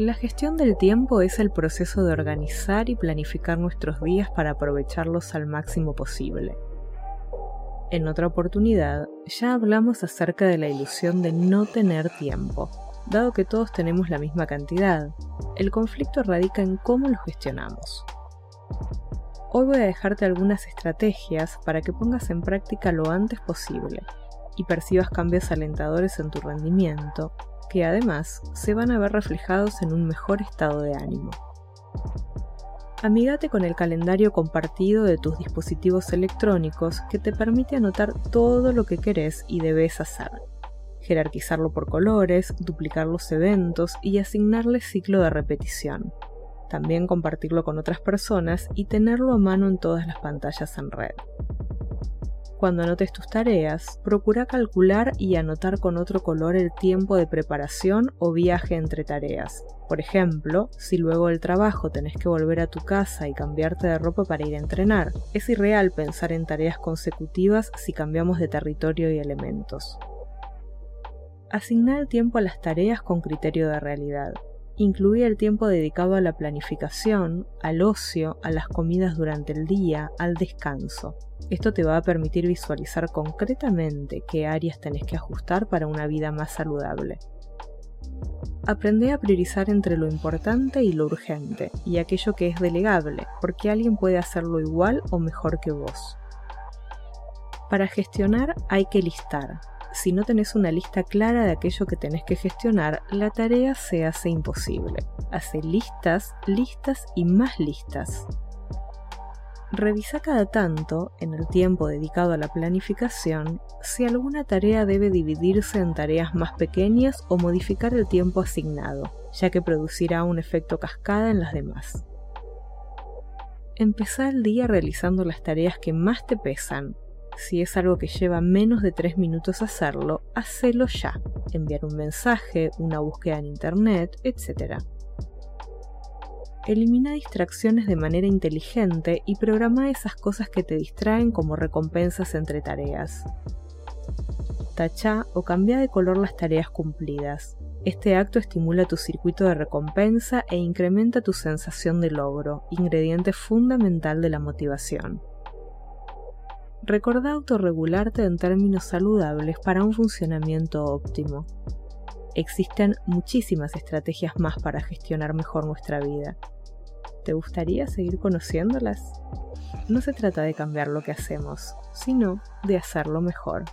La gestión del tiempo es el proceso de organizar y planificar nuestros días para aprovecharlos al máximo posible. En otra oportunidad ya hablamos acerca de la ilusión de no tener tiempo, dado que todos tenemos la misma cantidad. El conflicto radica en cómo lo gestionamos. Hoy voy a dejarte algunas estrategias para que pongas en práctica lo antes posible y percibas cambios alentadores en tu rendimiento, que además se van a ver reflejados en un mejor estado de ánimo. Amígate con el calendario compartido de tus dispositivos electrónicos que te permite anotar todo lo que querés y debes hacer. Jerarquizarlo por colores, duplicar los eventos y asignarle ciclo de repetición. También compartirlo con otras personas y tenerlo a mano en todas las pantallas en red. Cuando anotes tus tareas, procura calcular y anotar con otro color el tiempo de preparación o viaje entre tareas. Por ejemplo, si luego del trabajo tenés que volver a tu casa y cambiarte de ropa para ir a entrenar, es irreal pensar en tareas consecutivas si cambiamos de territorio y elementos. Asignar el tiempo a las tareas con criterio de realidad incluía el tiempo dedicado a la planificación, al ocio, a las comidas durante el día, al descanso. Esto te va a permitir visualizar concretamente qué áreas tenés que ajustar para una vida más saludable. Aprende a priorizar entre lo importante y lo urgente, y aquello que es delegable, porque alguien puede hacerlo igual o mejor que vos. Para gestionar hay que listar, si no tenés una lista clara de aquello que tenés que gestionar, la tarea se hace imposible. Hace listas, listas y más listas. Revisa cada tanto, en el tiempo dedicado a la planificación, si alguna tarea debe dividirse en tareas más pequeñas o modificar el tiempo asignado, ya que producirá un efecto cascada en las demás. Empezá el día realizando las tareas que más te pesan si es algo que lleva menos de 3 minutos hacerlo, hacelo ya. Enviar un mensaje, una búsqueda en internet, etc. Elimina distracciones de manera inteligente y programa esas cosas que te distraen como recompensas entre tareas. Tacha o cambia de color las tareas cumplidas. Este acto estimula tu circuito de recompensa e incrementa tu sensación de logro, ingrediente fundamental de la motivación. Recordá autorregularte en términos saludables para un funcionamiento óptimo. Existen muchísimas estrategias más para gestionar mejor nuestra vida. ¿Te gustaría seguir conociéndolas? No se trata de cambiar lo que hacemos, sino de hacerlo mejor.